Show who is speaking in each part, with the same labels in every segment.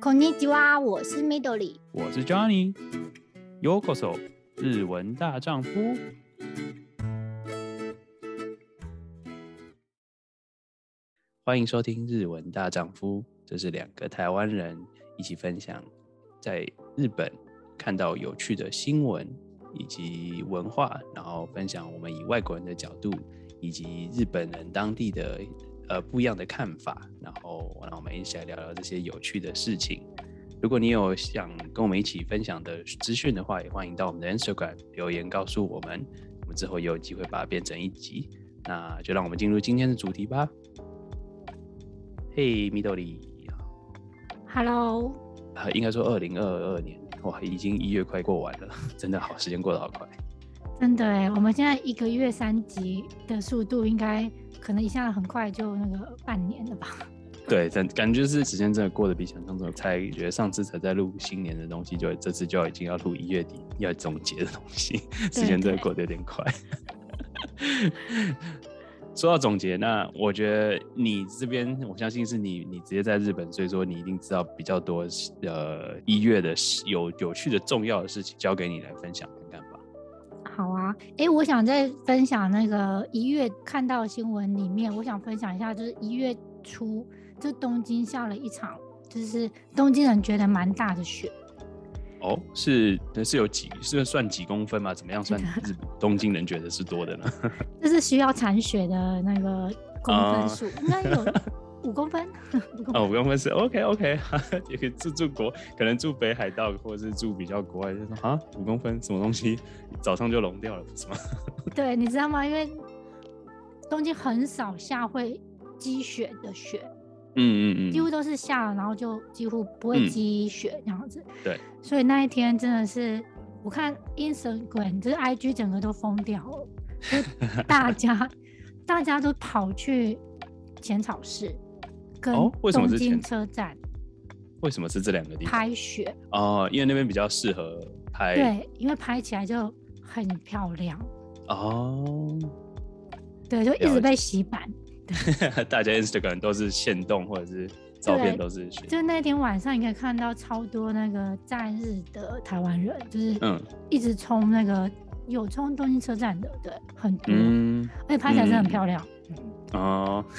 Speaker 1: こんにちは，我是 Midori，
Speaker 2: 我是 Johnny。Yokoso，日文大丈夫。欢迎收听《日文大丈夫》，这是两个台湾人一起分享在日本看到有趣的新闻以及文化，然后分享我们以外国人的角度以及日本人当地的。 呃，不一样的看法，然后让我们一起来聊聊这些有趣的事情。如果你有想跟我们一起分享的资讯的话，也欢迎到我们的 Instagram 留言告诉我们，我们之后也有机会把它变成一集。那就让我们进入今天的主题吧。嘿，Midori，Hello，啊，应该说二零二二年，哇，已经一月快过完了，真的好，时间过得好快。
Speaker 1: 真的哎，我们现在一个月三集的速度，应该可能一下很快就那个半年了吧？
Speaker 2: 对，感感觉是时间真的过得比想象中才觉得上次才在录新年的东西，就这次就已经要录一月底要总结的东西，时间真的过得有点快。说到总结，那我觉得你这边，我相信是你你直接在日本，所以说你一定知道比较多呃一月的有有趣的重要的事情，交给你来分享。
Speaker 1: 好啊，哎、欸，我想再分享那个一月看到新闻里面，我想分享一下，就是一月初，就东京下了一场，就是东京人觉得蛮大的雪。
Speaker 2: 哦，是，是有几，是算几公分吗？怎么样算日东京人觉得是多的呢？
Speaker 1: 这是需要铲雪的那个公分数，应该有。五公分，
Speaker 2: 哦，五公分是 OK OK，也可以住住国，可能住北海道或者是住比较国外，就说啊，五公分什么东西，早上就融掉了，不是吗？
Speaker 1: 对，你知道吗？因为东京很少下会积雪的雪，嗯嗯嗯，几乎都是下了，然后就几乎不会积雪这样子。
Speaker 2: 嗯、对，
Speaker 1: 所以那一天真的是，我看 Instagram 就是 IG 整个都疯掉了，就大家大家都跑去浅草寺。跟东京车站，
Speaker 2: 为什么是这两个地方
Speaker 1: 拍雪？
Speaker 2: 哦，因为那边比较适合拍。
Speaker 1: 对，因为拍起来就很漂亮。
Speaker 2: 哦，
Speaker 1: 对，就一直被洗版。
Speaker 2: 对大家 Instagram 都是限动或者是照片都是雪。
Speaker 1: 就那天晚上，你可以看到超多那个在日的台湾人，就是嗯，一直冲那个、嗯、有冲东京车站的，对，很多，嗯、而且拍起来真的很漂亮。哦。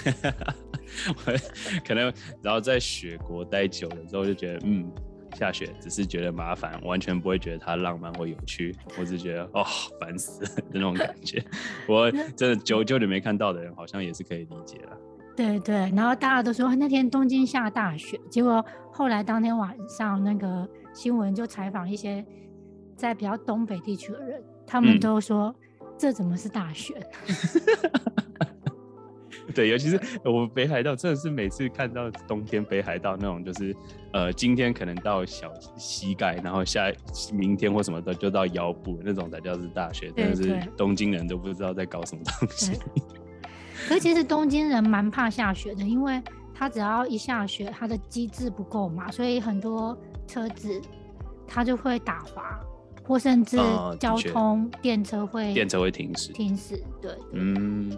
Speaker 1: 我
Speaker 2: 可能，然后在雪国待久了之后，就觉得，嗯，下雪只是觉得麻烦，完全不会觉得它浪漫或有趣。我只觉得，哦，烦死了那种感觉。我真的久久你没看到的人，好像也是可以理解了。
Speaker 1: 对对，然后大家都说那天东京下大雪，结果后来当天晚上那个新闻就采访一些在比较东北地区的人，他们都说、嗯、这怎么是大雪？
Speaker 2: 对，尤其是我们北海道，真的是每次看到冬天北海道那种，就是呃，今天可能到小膝盖，然后下明天或什么的就到腰部那种才叫是大雪，真的是东京人都不知道在搞什么东西。
Speaker 1: 可是其实东京人蛮怕下雪的，因为他只要一下雪，他的机制不够嘛，所以很多车子他就会打滑，或甚至交通电车会
Speaker 2: 电车会停驶，
Speaker 1: 停驶，对，
Speaker 2: 嗯。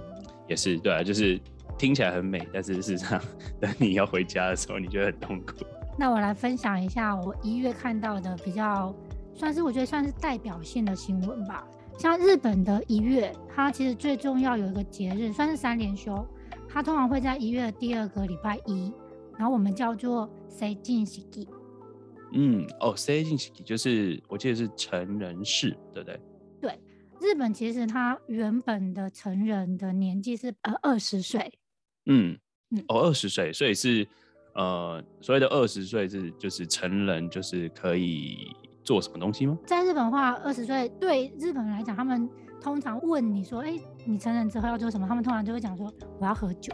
Speaker 2: 也是对啊，就是听起来很美，但是事实上，等你要回家的时候，你觉得很痛苦。
Speaker 1: 那我来分享一下我一月看到的比较，算是我觉得算是代表性的新闻吧。像日本的一月，它其实最重要有一个节日，算是三连休，它通常会在一月的第二个礼拜一，然后我们叫做成人式。
Speaker 2: 嗯，哦，成人式就是我记得是成人式，对不对？
Speaker 1: 对。日本其实他原本的成人的年纪是呃二十岁，
Speaker 2: 嗯嗯哦二十岁，所以是呃所谓的二十岁是就是成人就是可以做什么东西吗？
Speaker 1: 在日本的话，二十岁对日本人来讲，他们通常问你说，哎、欸，你成人之后要做什么？他们通常就会讲说，我要喝酒。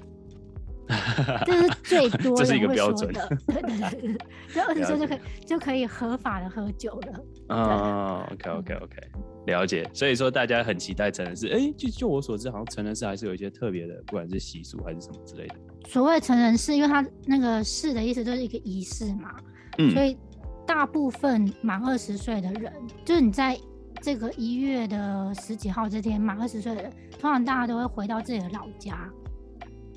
Speaker 1: 这是最多人会说的，对对对，就二十岁就可以就可以合法的喝酒了。
Speaker 2: 哦，OK OK OK，了解。所以说大家很期待成人式，哎，就就我所知，好像成人式还是有一些特别的，不管是习俗还是什么之类的。
Speaker 1: 所谓成人式，因为他那个式的意思就是一个仪式嘛，嗯，所以大部分满二十岁的人，就是你在这个一月的十几号这天满二十岁的人，通常大家都会回到自己的老家。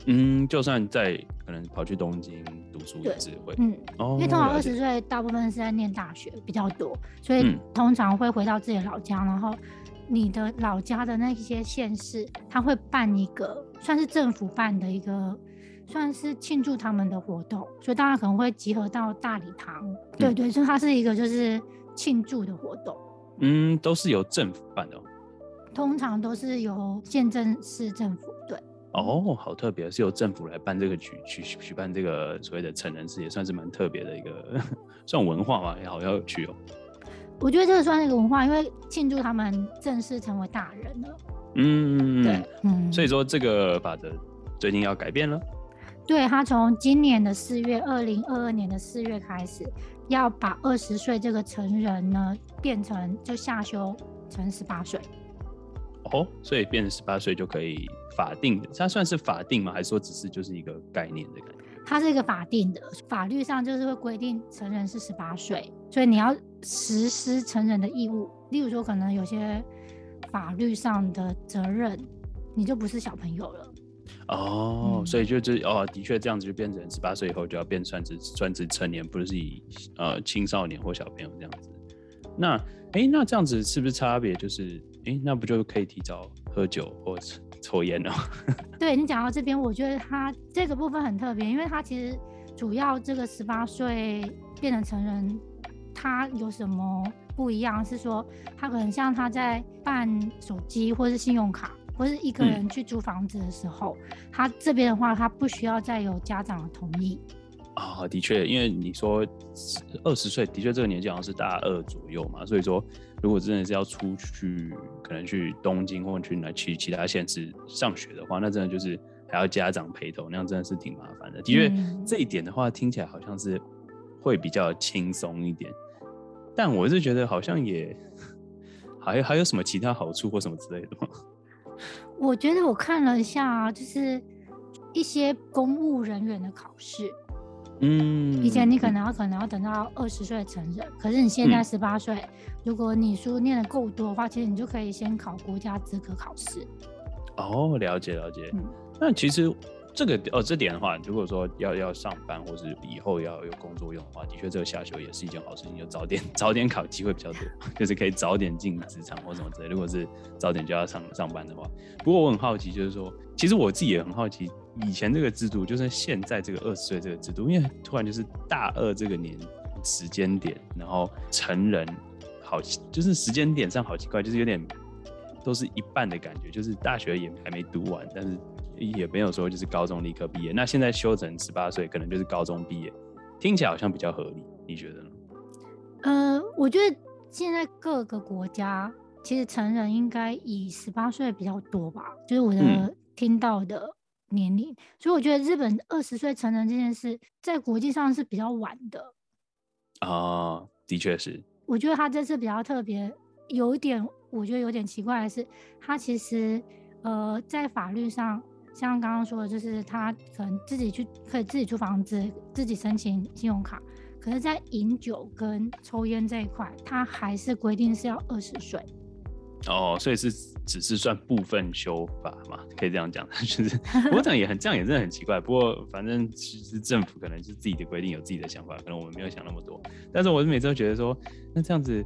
Speaker 2: 嗯，就算在可能跑去东京读书也是会，
Speaker 1: 嗯，
Speaker 2: 哦，
Speaker 1: 因为通常二十岁大部分是在念大学比较多，所以通常会回到自己的老家，然后你的老家的那些县市，他会办一个算是政府办的一个算是庆祝他们的活动，所以大家可能会集合到大礼堂，嗯、对对，所以它是一个就是庆祝的活动，
Speaker 2: 嗯，都是由政府办的，
Speaker 1: 通常都是由县政市政府。
Speaker 2: 哦，好特别，是由政府来办这个举举举办这个所谓的成人式，也算是蛮特别的一个 算文化吧，也好有趣哦。
Speaker 1: 我觉得这个算是一个文化，因为庆祝他们正式成为大人了。
Speaker 2: 嗯，
Speaker 1: 对，嗯，
Speaker 2: 所以说这个法则最近要改变了。
Speaker 1: 对，他从今年的四月，二零二二年的四月开始，要把二十岁这个成人呢变成就下修成十八岁。
Speaker 2: 哦，所以变成十八岁就可以法定的，它算是法定吗？还是说只是就是一个概念的感觉？
Speaker 1: 它是一个法定的，法律上就是会规定成人是十八岁，所以你要实施成人的义务。例如说，可能有些法律上的责任，你就不是小朋友了。
Speaker 2: 哦，嗯、所以就是哦，的确这样子就变成十八岁以后就要变算是算是成年，不是以呃青少年或小朋友这样子。那哎、欸，那这样子是不是差别就是？哎、欸，那不就可以提早喝酒或抽烟了？
Speaker 1: 对，你讲到这边，我觉得他这个部分很特别，因为他其实主要这个十八岁变成成人，他有什么不一样？是说他可能像他在办手机或是信用卡，或是一个人去租房子的时候，嗯、他这边的话，他不需要再有家长的同意。
Speaker 2: 啊、哦，的确，因为你说二十岁，的确这个年纪好像是大二左右嘛，所以说。如果真的是要出去，可能去东京或者去哪去其他县市上学的话，那真的就是还要家长陪同，那样真的是挺麻烦的。的确，嗯、这一点的话听起来好像是会比较轻松一点，但我是觉得好像也还有还有什么其他好处或什么之类的吗？
Speaker 1: 我觉得我看了一下，就是一些公务人员的考试。嗯，以前你可能要可能要等到二十岁成人，可是你现在十八岁，嗯、如果你书念的够多的话，其实你就可以先考国家资格考试。
Speaker 2: 哦，了解了解。嗯，那其实这个哦这点的话，如果说要要上班或是以后要有工作用的话，的确这个下修也是一件好事情，就早点 早点考机会比较多，就是可以早点进职场或什么之类。如果是早点就要上上班的话，不过我很好奇，就是说，其实我自己也很好奇。以前这个制度，就是现在这个二十岁这个制度，因为突然就是大二这个年时间点，然后成人好，就是时间点上好奇怪，就是有点都是一半的感觉，就是大学也还没读完，但是也没有说就是高中立刻毕业。那现在修成十八岁，可能就是高中毕业，听起来好像比较合理，你觉得呢？
Speaker 1: 呃，我觉得现在各个国家其实成人应该以十八岁比较多吧，就是我的听到的。嗯年龄，所以我觉得日本二十岁成人这件事，在国际上是比较晚的。
Speaker 2: 啊，的确是。
Speaker 1: 我觉得他这次比较特别，有一点我觉得有点奇怪的是，他其实呃在法律上，像刚刚说的，就是他可能自己去可以自己租房子，自己申请信用卡，可是，在饮酒跟抽烟这一块，他还是规定是要二十岁。
Speaker 2: 哦，所以是只是算部分修法嘛，可以这样讲，就是我讲也很这样也真的很奇怪。不过反正其实政府可能是自己的规定，有自己的想法，可能我们没有想那么多。但是我每次都觉得说，那这样子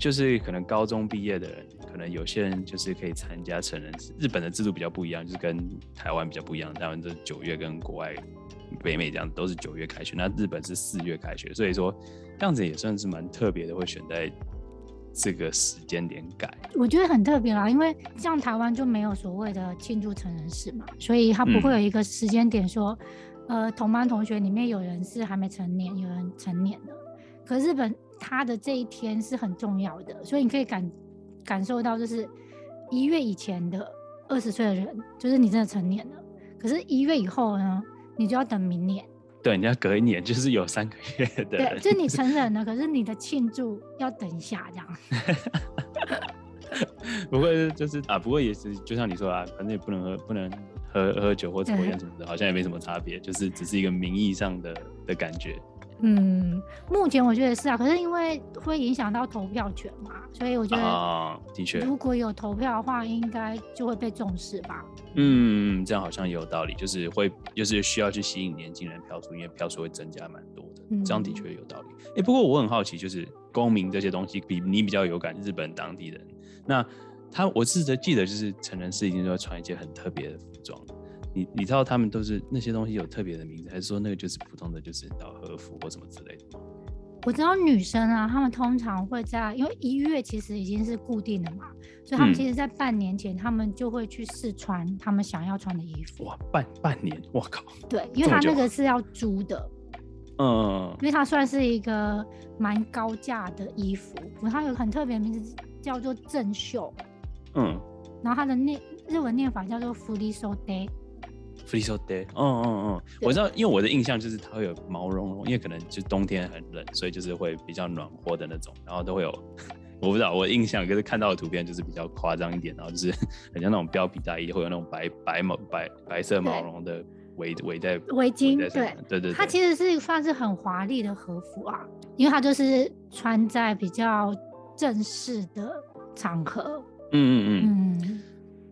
Speaker 2: 就是可能高中毕业的人，可能有些人就是可以参加成人式。日本的制度比较不一样，就是跟台湾比较不一样。台湾是九月跟国外北美这样都是九月开学，那日本是四月开学，所以说这样子也算是蛮特别的，会选在。这个时间点改，
Speaker 1: 我觉得很特别啦，因为像台湾就没有所谓的庆祝成人式嘛，所以他不会有一个时间点说，嗯、呃，同班同学里面有人是还没成年，有人成年了。可日本他的这一天是很重要的，所以你可以感感受到，就是一月以前的二十岁的人，就是你真的成年了。可是，一月以后呢，你就要等明年。
Speaker 2: 对，你要隔一年，就是有三个月的。
Speaker 1: 对，就是你成人了，可是你的庆祝要等一下，这样。
Speaker 2: 不过，就是啊，不过也是，就像你说啊，反正也不能喝，不能喝喝酒或抽烟什么的，好像也没什么差别，就是只是一个名义上的的感觉。
Speaker 1: 嗯，目前我觉得是啊，可是因为会影响到投票权嘛，所以我觉得
Speaker 2: 啊，的确，
Speaker 1: 如果有投票的话，应该就会被重视吧。
Speaker 2: 嗯，这样好像也有道理，就是会就是需要去吸引年轻人票数，因为票数会增加蛮多的，嗯、这样的确有道理。哎、欸，不过我很好奇，就是公民这些东西比你比较有感，日本当地人，那他我记得记得就是成人式一定都要穿一件很特别的服装。你你知道他们都是那些东西有特别的名字，还是说那个就是普通的，就是到和服或什么之类的？
Speaker 1: 我知道女生啊，她们通常会在，因为一月其实已经是固定的嘛，所以她们其实在半年前，她们就会去试穿她们想要穿的衣服。
Speaker 2: 哇，半半年，我靠！
Speaker 1: 对，因为她那个是要租的，嗯，因为它算是一个蛮高价的衣服，它有很特别的名字叫做正秀，嗯，然后它的念日文念法叫做 フリソデ。
Speaker 2: 振袖，嗯嗯嗯，我知道，因为我的印象就是它会有毛茸茸，因为可能就冬天很冷，所以就是会比较暖和的那种，然后都会有，我不知道我的印象，可是看到的图片就是比较夸张一点，然后就是很像那种貂皮大衣，会有那种白白毛白白色毛绒的围围在
Speaker 1: 围巾，对
Speaker 2: 对对对，
Speaker 1: 它其实是算是很华丽的和服啊，因为它就是穿在比较正式的场合，嗯嗯嗯嗯。嗯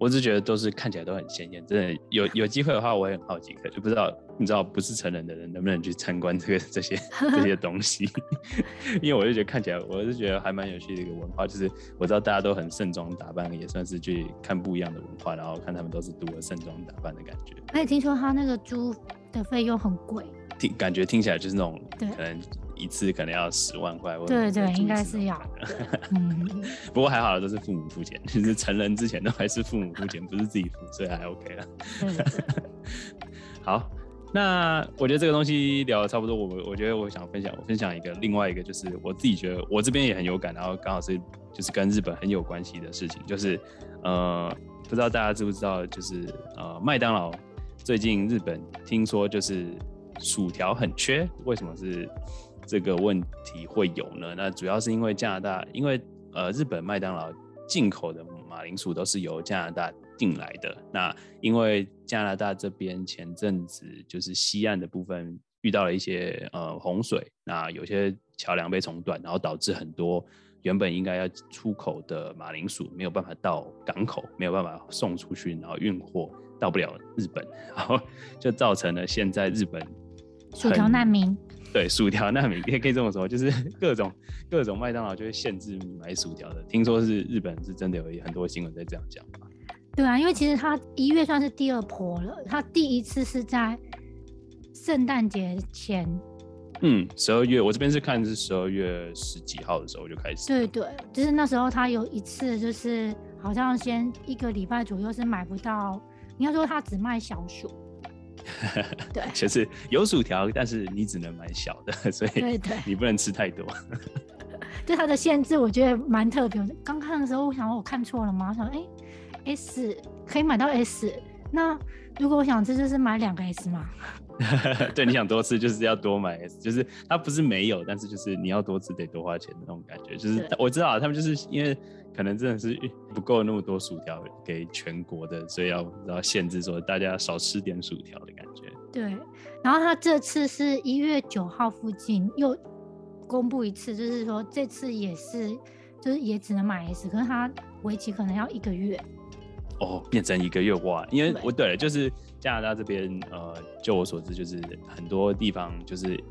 Speaker 2: 我只觉得都是看起来都很鲜艳，真的有有机会的话，我也很好奇，可就不知道你知道不是成人的人能不能去参观这个这些 这些东西，因为我就觉得看起来，我是觉得还蛮有趣的一个文化，就是我知道大家都很盛装打扮，也算是去看不一样的文化，然后看他们都是多盛装打扮的感觉。
Speaker 1: 而且听说他那个租的费用很贵，
Speaker 2: 听感觉听起来就是那种可能。一次可能要十万块，
Speaker 1: 对对，应该是要。嗯，
Speaker 2: 不过还好，都是父母付钱，就是成人之前都还是父母付钱，不是自己付，所以还 OK 了。好，那我觉得这个东西聊得差不多，我我觉得我想分享，我分享一个另外一个，就是我自己觉得我这边也很有感，然后刚好是就是跟日本很有关系的事情，就是呃，不知道大家知不知道，就是呃，麦当劳最近日本听说就是薯条很缺，为什么是？这个问题会有呢？那主要是因为加拿大，因为呃，日本麦当劳进口的马铃薯都是由加拿大进来的。那因为加拿大这边前阵子就是西岸的部分遇到了一些呃洪水，那有些桥梁被冲断，然后导致很多原本应该要出口的马铃薯没有办法到港口，没有办法送出去，然后运货到不了日本，然后就造成了现在日本
Speaker 1: 薯条难民。
Speaker 2: 对，薯条难民也可以这么说，就是 各种各种麦当劳就会限制买薯条的。听说是日本是真的有很多新闻在这样讲。
Speaker 1: 对啊，因为其实他一月算是第二波了，他第一次是在圣诞节前。
Speaker 2: 嗯，十二月，我这边是看是十二月十几号的时候就开始。
Speaker 1: 对对，就是那时候他有一次，就是好像先一个礼拜左右是买不到，应该说他只卖小薯。对，
Speaker 2: 就是有薯条，但是你只能买小的，所以你不能吃太多。
Speaker 1: 对它的限制，我觉得蛮特别的。刚看的时候，我想说我看错了吗？我想哎、欸、，S 可以买到 S，那如果我想吃，就是买两个 S 嘛？
Speaker 2: 对，你想多吃就是要多买 S，就是它不是没有，但是就是你要多吃得多花钱的那种感觉。就是我知道他们就是因为。可能真的是不够那么多薯条给全国的，所以要要限制说大家少吃点薯条的感觉。
Speaker 1: 对，然后他这次是一月九号附近又公布一次，就是说这次也是，就是也只能买一次可是它为期可能要一个月。
Speaker 2: 哦，变成一个月哇！因为我对了，就是加拿大这边，呃，就我所知，就是很多地方就是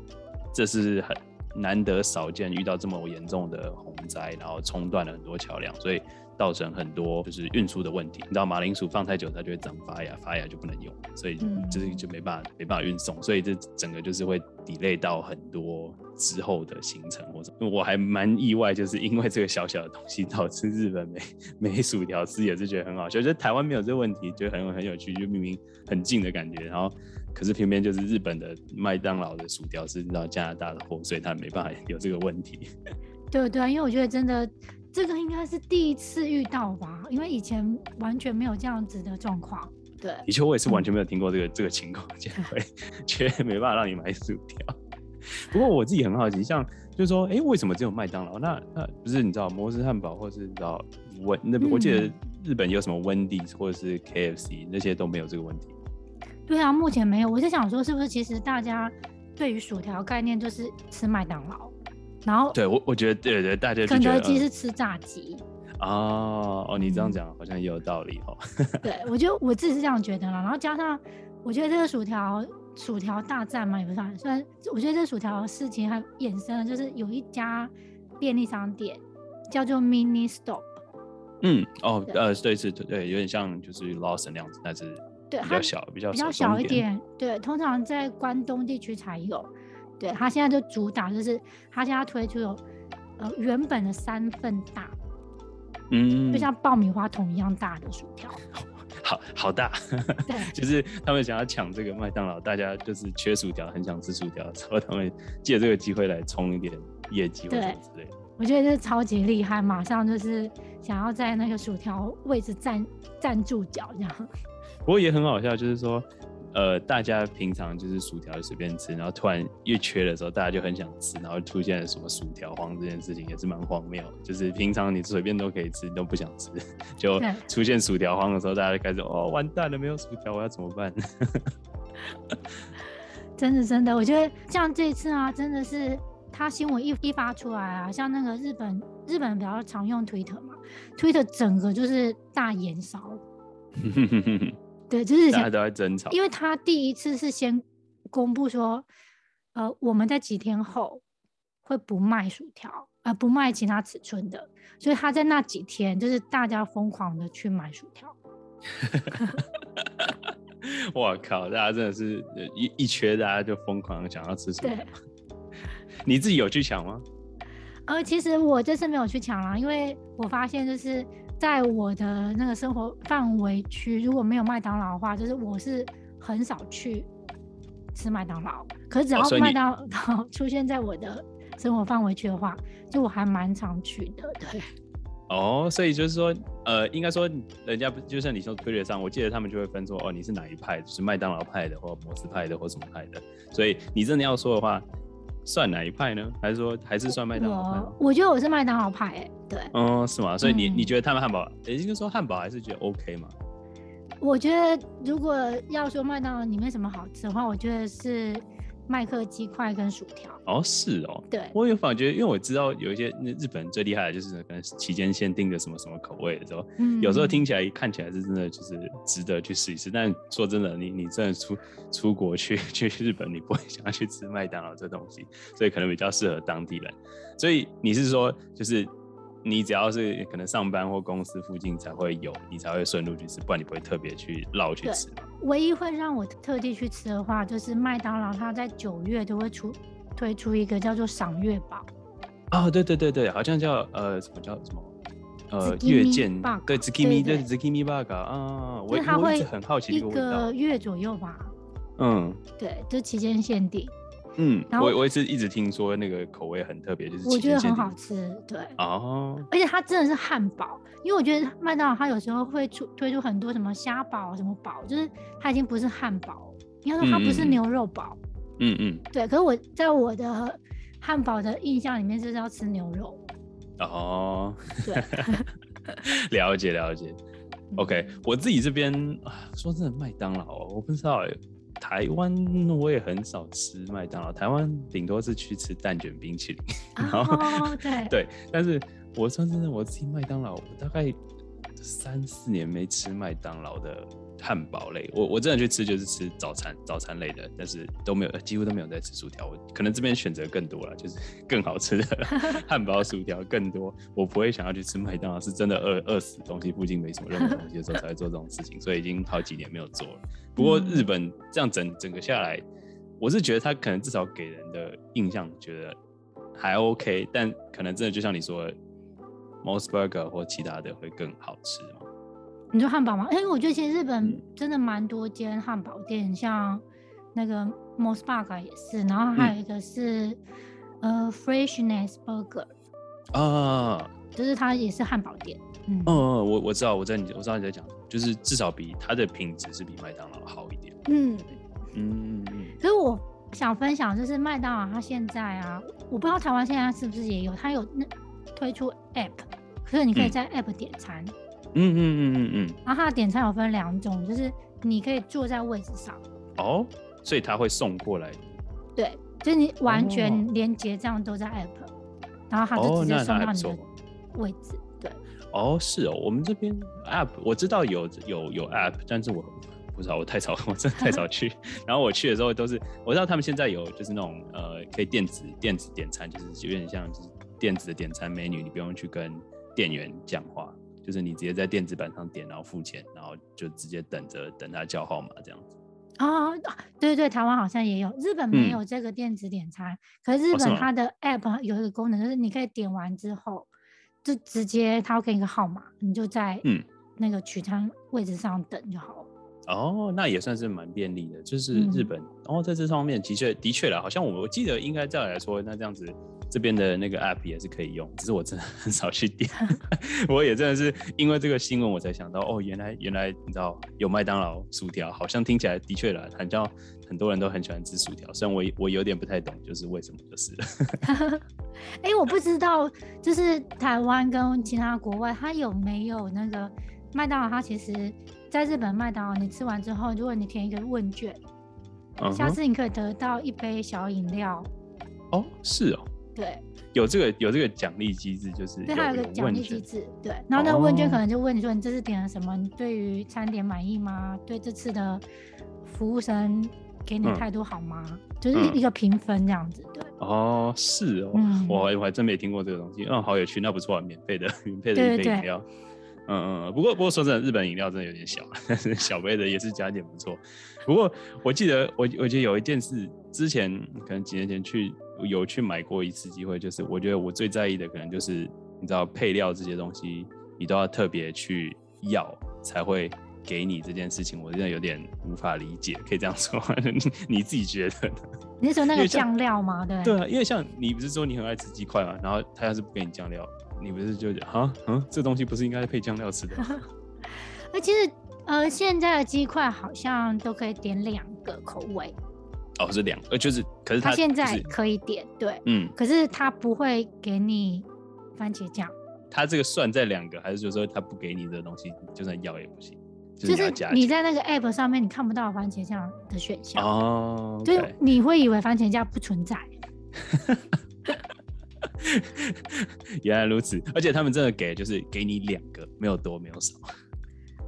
Speaker 2: 这是很。难得少见遇到这么严重的洪灾，然后冲断了很多桥梁，所以造成很多就是运输的问题。你知道马铃薯放太久，它就会长发芽，发芽就不能用，所以就是就没办法没办法运送，所以这整个就是会 delay 到很多之后的行程。或者我还蛮意外，就是因为这个小小的东西导致日本没没薯条吃，也是觉得很好笑。我觉得台湾没有这个问题，就很很有趣，就明明很近的感觉，然后。可是偏偏就是日本的麦当劳的薯条是到加拿大的货，所以他没办法有这个问题。
Speaker 1: 对对啊，因为我觉得真的这个应该是第一次遇到吧，因为以前完全没有这样子的状况。对，
Speaker 2: 的确我也是完全没有听过这个、嗯、这个情况，竟然会 却没办法让你买薯条。不过我自己很好奇，像就是说，哎、欸，为什么只有麦当劳？那那不是你知道摩斯汉堡，或是你知道温那我记得日本有什么温蒂或者是 KFC 那些都没有这个问题。
Speaker 1: 对啊，目前没有。我在想说，是不是其实大家对于薯条概念就是吃麦当劳，然后
Speaker 2: 对我我觉得对对，大家
Speaker 1: 肯德基是吃炸鸡。
Speaker 2: 哦哦，你这样讲好像也有道理哦。
Speaker 1: 对，我觉得我自己是这样觉得啦。然后加上，我觉得这个薯条薯条大战嘛，也不算。虽然我觉得这薯条事情还衍生了，就是有一家便利商店叫做 Mini Stop。
Speaker 2: 嗯，哦，呃，对，是，对，有点像就是 Lawson 那样子，但是对比较小，比较
Speaker 1: 比较小一点。对，通常在关东地区才有。对，他现在就主打就是他现在推出有呃原本的三份大，嗯，就像爆米花桶一样大的薯条，
Speaker 2: 好好大。就是他们想要抢这个麦当劳，大家就是缺薯条，很想吃薯条，所以他们借这个机会来冲一点业绩或者之类的。
Speaker 1: 我觉得这超级厉害，马上就是想要在那个薯条位置站站住脚这样。
Speaker 2: 不过也很好笑，就是说，呃，大家平常就是薯条随便吃，然后突然越缺的时候，大家就很想吃，然后出现了什么薯条荒这件事情也是蛮荒谬。就是平常你随便都可以吃，你都不想吃，就出现薯条荒的时候，大家就开始哦，完蛋了，没有薯条，我要怎么办？
Speaker 1: 真的真的，我觉得像这次啊，真的是。他新闻一一发出来啊，像那个日本，日本比较常用 Twitter 嘛，Twitter 整个就是大延烧。对，就是
Speaker 2: 大家都在争吵，
Speaker 1: 因为他第一次是先公布说，呃，我们在几天后会不卖薯条，呃，不卖其他尺寸的，所以他在那几天就是大家疯狂的去买薯条。
Speaker 2: 我靠，大家真的是一一缺，大家就疯狂想要吃薯条。你自己有去抢吗？
Speaker 1: 呃，其实我这次没有去抢啦，因为我发现就是在我的那个生活范围区，如果没有麦当劳的话，就是我是很少去吃麦当劳。可是只要麦当劳出现在我的生活范围区的话，就我还蛮常去的。对。
Speaker 2: 哦，所以就是说，呃，应该说人家不就像你说推特上，我记得他们就会分说，哦，你是哪一派，就是麦当劳派的，或摩斯派的，或什么派的。所以你真的要说的话。算哪一派呢？还是说还是算麦当劳派？
Speaker 1: 我我觉得我是麦当劳派，哎，对。
Speaker 2: 嗯，是吗？所以你、嗯、你觉得他们汉堡，也就是说汉堡还是觉得 OK 吗？
Speaker 1: 我觉得如果要说麦当劳里面什么好吃的话，我觉得是。麦克鸡块跟薯条
Speaker 2: 哦，是哦，
Speaker 1: 对，
Speaker 2: 我有感觉，因为我知道有一些日本最厉害的就是可能期间限定的什么什么口味的时候，嗯，有时候听起来看起来是真的就是值得去试一试。但说真的，你你真的出出国去去日本，你不会想要去吃麦当劳这东西，所以可能比较适合当地人。所以你是说就是。你只要是可能上班或公司附近才会有，你才会顺路去吃，不然你不会特别去绕去吃。
Speaker 1: 唯一会让我特地去吃的话，就是麦当劳，它在九月都会出推出一个叫做赏月堡。
Speaker 2: 哦，对对对对，好像叫呃什么叫什么呃月见对 Tsukimi 对 Zikimi Burger 啊，我我一直很好奇
Speaker 1: 一个月左右吧。
Speaker 2: 嗯，
Speaker 1: 对，就期间限定。
Speaker 2: 嗯，然后我我也是一直听说那个口味很特别，就是
Speaker 1: 我觉得很好吃，对。哦，而且它真的是汉堡，因为我觉得麦当劳它有时候会出推出很多什么虾堡什么堡，就是它已经不是汉堡，应该说它不是牛肉堡，
Speaker 2: 嗯嗯，
Speaker 1: 对，可是我在我的汉堡的印象里面就是要吃牛肉，
Speaker 2: 哦，对，了解了解，OK，我自己这边说真的麦当劳，我不知道哎。台湾我也很少吃麦当劳，台湾顶多是去吃蛋卷冰淇淋。然后、
Speaker 1: oh, 对
Speaker 2: 对，但是我说真的，我吃麦当劳，我大概三四年没吃麦当劳的汉堡类。我我真的去吃就是吃早餐早餐类的，但是都没有，几乎都没有在吃薯条。我可能这边选择更多了，就是 更好吃的 汉堡薯条更多。我不会想要去吃麦当劳，是真的饿饿死东西，附近没什么任何东西的时候才会做这种事情，所以已经好几年没有做了。不过日本这样整整个下来，我是觉得他可能至少给人的印象觉得还 OK，但可能真的就像你说的，MOS Burger 或其他的会更好吃吗？
Speaker 1: 你说汉堡吗？因为我觉得其实日本真的蛮多间汉堡店，像那个 MOS Burger 也是，然后还有一个是、嗯、呃 Freshness Burger
Speaker 2: 啊，
Speaker 1: 就是它也是汉堡店。嗯，
Speaker 2: 嗯，我我知道我在你我知道你在讲。就是至少比它的品质是比麦当劳好一点。
Speaker 1: 嗯嗯，可是我想分享就是麦当劳它现在啊，我不知道台湾现在是不是也有，它有那推出 app，可是你可以在 app 点餐。
Speaker 2: 嗯嗯嗯嗯嗯嗯。
Speaker 1: 然后它的点餐有分两种，就是你可以坐在位置上。
Speaker 2: 哦，所以他会送过来。
Speaker 1: 对，就是你完全连结账都在 app，、哦、然后他就直接送到你的位置。哦、对，
Speaker 2: 哦，是哦，我们这边 app 我知道有有有 app，但是我不知道我太少，我真的太少去。然后我去的时候都是我知道他们现在有就是那种呃可以电子电子点餐，就是有点像就是电子的点餐美女，你不用去跟店员讲话，就是你直接在电子版上点，然后付钱，然后就直接等着等他叫号码这样子。
Speaker 1: 哦，对对，台湾好像也有，日本没有这个电子点餐，嗯、可是日本它的 app 有一个功能，就是你可以点完之后，就直接他会给你个号码，你就在嗯那个取餐位置上等就好了。
Speaker 2: 哦，那也算是蛮便利的，就是日本，然、嗯、后、哦、在这方面的确的确了，好像我我记得应该照理来说，那这样子。这边的那个 app 也是可以用，只是我真的很少去点。我也真的是因为这个新闻，我才想到哦，原来原来你知道有麦当劳薯条，好像听起来的确啦，好像很多人都很喜欢吃薯条。虽然我我有点不太懂，就是为什么就是了。
Speaker 1: 哎、欸，我不知道，就是台湾跟其他国外，它有没有那个麦当劳？它其实在日本麦当劳，你吃完之后，如果你填一个问卷，下次你可以得到一杯小饮料。
Speaker 2: 哦，是哦。
Speaker 1: 对，
Speaker 2: 有这个有这个奖励机制，就是
Speaker 1: 对，它有个奖励机制。对，然后那个问卷可能就问你说，你这次点了什么？你对于餐点满意吗？对这次的服务生给你态度好吗？嗯、就是一个评分这样子。对，
Speaker 2: 哦，是哦，嗯、我我还真没听过这个东西。嗯，好有趣，那不错，免费的，免费的一杯饮料。嗯嗯，不过不过说真的，日本饮料真的有点小，但 是小杯的也是加点不错。不过我记得我我记得有一件事，之前可能几年前去。有去买过一次机会，就是我觉得我最在意的可能就是你知道配料这些东西，你都要特别去要才会给你这件事情，我真的有点无法理解，可以这样说吗？你自己觉得呢？
Speaker 1: 你是说那个酱料吗？对
Speaker 2: 对啊，因为像你不是说你很爱吃鸡块嘛？然后他要是不给你酱料，你不是就啊嗯，这东西不是应该配酱料吃的？
Speaker 1: 那其实呃，现在的鸡块好像都可以点两个口味。
Speaker 2: 哦，是两，呃，就是，可是他，
Speaker 1: 他现在可以点，对，嗯，可是他不会给你番茄酱。
Speaker 2: 他这个算在两个，还是就是说他不给你的东西，就算要也不行？
Speaker 1: 就是你在那个 app 上面你看不到番茄酱的选项哦，就你会以为番茄酱不存在。
Speaker 2: 原来如此，而且他们真的给，就是给你两个，没有多，没有少。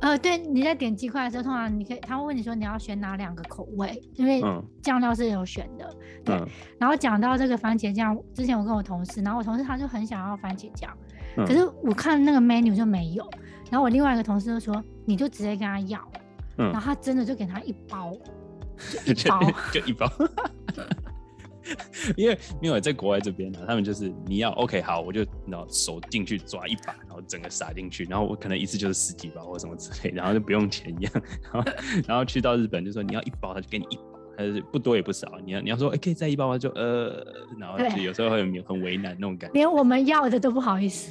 Speaker 1: 呃，对，你在点鸡块的时候，通常你可以，他会问你说你要选哪两个口味，因为酱料是有选的。嗯、对，然后讲到这个番茄酱，之前我跟我同事，然后我同事他就很想要番茄酱，嗯、可是我看那个 menu 就没有，然后我另外一个同事就说，你就直接跟他要，嗯、然后他真的就给他一包，就一包，
Speaker 2: 就一包。因为因为在国外这边呢，他们就是你要 OK 好，我就然后手进去抓一把，然后整个撒进去，然后我可能一次就是十几包或什么之类，然后就不用钱一样。然后然后去到日本就说你要一包，他就给你一包，还是不多也不少。你要你要说哎、欸、可以再一包吗？就呃，然后就有时候会很很为难那种感觉，
Speaker 1: 连我们要的都不好意思。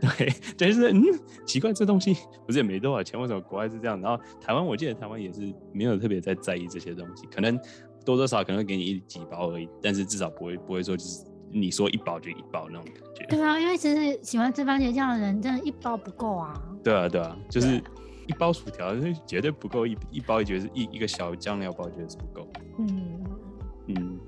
Speaker 2: 对，就是嗯，奇怪，这东西不是也没多少钱，为什么国外是这样？然后台湾我记得台湾也是没有特别在在意这些东西，可能。多多少少可能会给你一几包而已，但是至少不会不会说就是你说一包就一包那种感觉。
Speaker 1: 对啊，因为其实喜欢吃番茄酱的人，真的一包不够啊。
Speaker 2: 对啊，对啊，就是一包薯条是绝对不够，一一包也觉得是一一个小酱料包，觉得是不够。嗯嗯。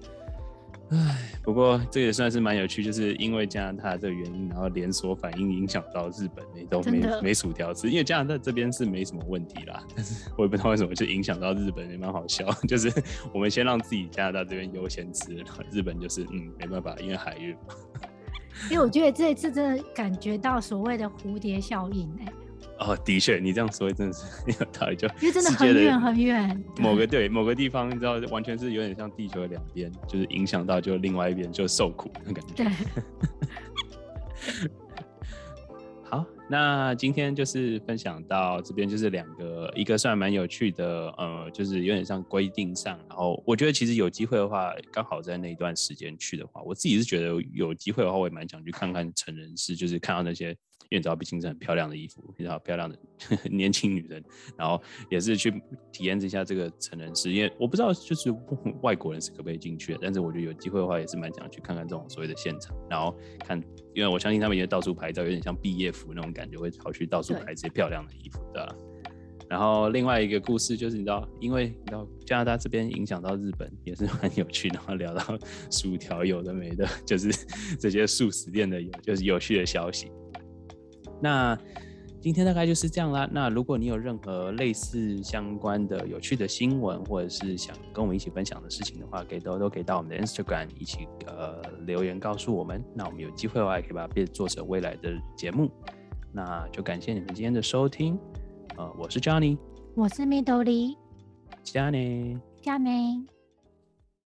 Speaker 2: 唉，不过这也算是蛮有趣，就是因为加拿大这个原因，然后连锁反应影响到日本，那都没没薯条吃。因为加拿大这边是没什么问题啦，但是我也不知道为什么就影响到日本，也蛮好笑。就是我们先让自己加拿大这边优先吃，然后日本就是嗯没办法，因为海运。
Speaker 1: 因为我觉得这一次真的感觉到所谓的蝴蝶效应哎、欸。
Speaker 2: 哦，的确，你这样说真的是 有道理，就
Speaker 1: 因为真的很远很远，
Speaker 2: 某个对某个地方，你知道，完全是有点像地球的两边，就是影响到就另外一边就受苦的感觉。
Speaker 1: 对。
Speaker 2: 好，那今天就是分享到这边，就是两个，一个算蛮有趣的，呃，就是有点像规定上，然后我觉得其实有机会的话，刚好在那一段时间去的话，我自己是觉得有机会的话，我也蛮想去看看成人式，就是看到那些。因为你知道，毕竟是很漂亮的衣服，比较漂亮的 年轻女人，然后也是去体验一下这个成人式。因为我不知道，就是外国人是可不可以进去的，但是我觉得有机会的话，也是蛮想去看看这种所谓的现场，然后看，因为我相信他们也到处拍照，有点像毕业服那种感觉，会跑去到处拍这些漂亮的衣服，对吧？然后另外一个故事就是，你知道，因为你知道加拿大这边影响到日本也是很有趣，然后聊到薯条有的没的，就是 这些素食店的有就是有趣的消息。那今天大概就是这样啦。那如果你有任何类似相关的有趣的新闻，或者是想跟我们一起分享的事情的话，可以都都可以到我们的 Instagram 一起呃留言告诉我们。那我们有机会的话，也可以把它变做成未来的节目。那就感谢你们今天的收听。呃，我是 Johnny，
Speaker 1: 我是 Midori，
Speaker 2: 加内，
Speaker 1: 加内。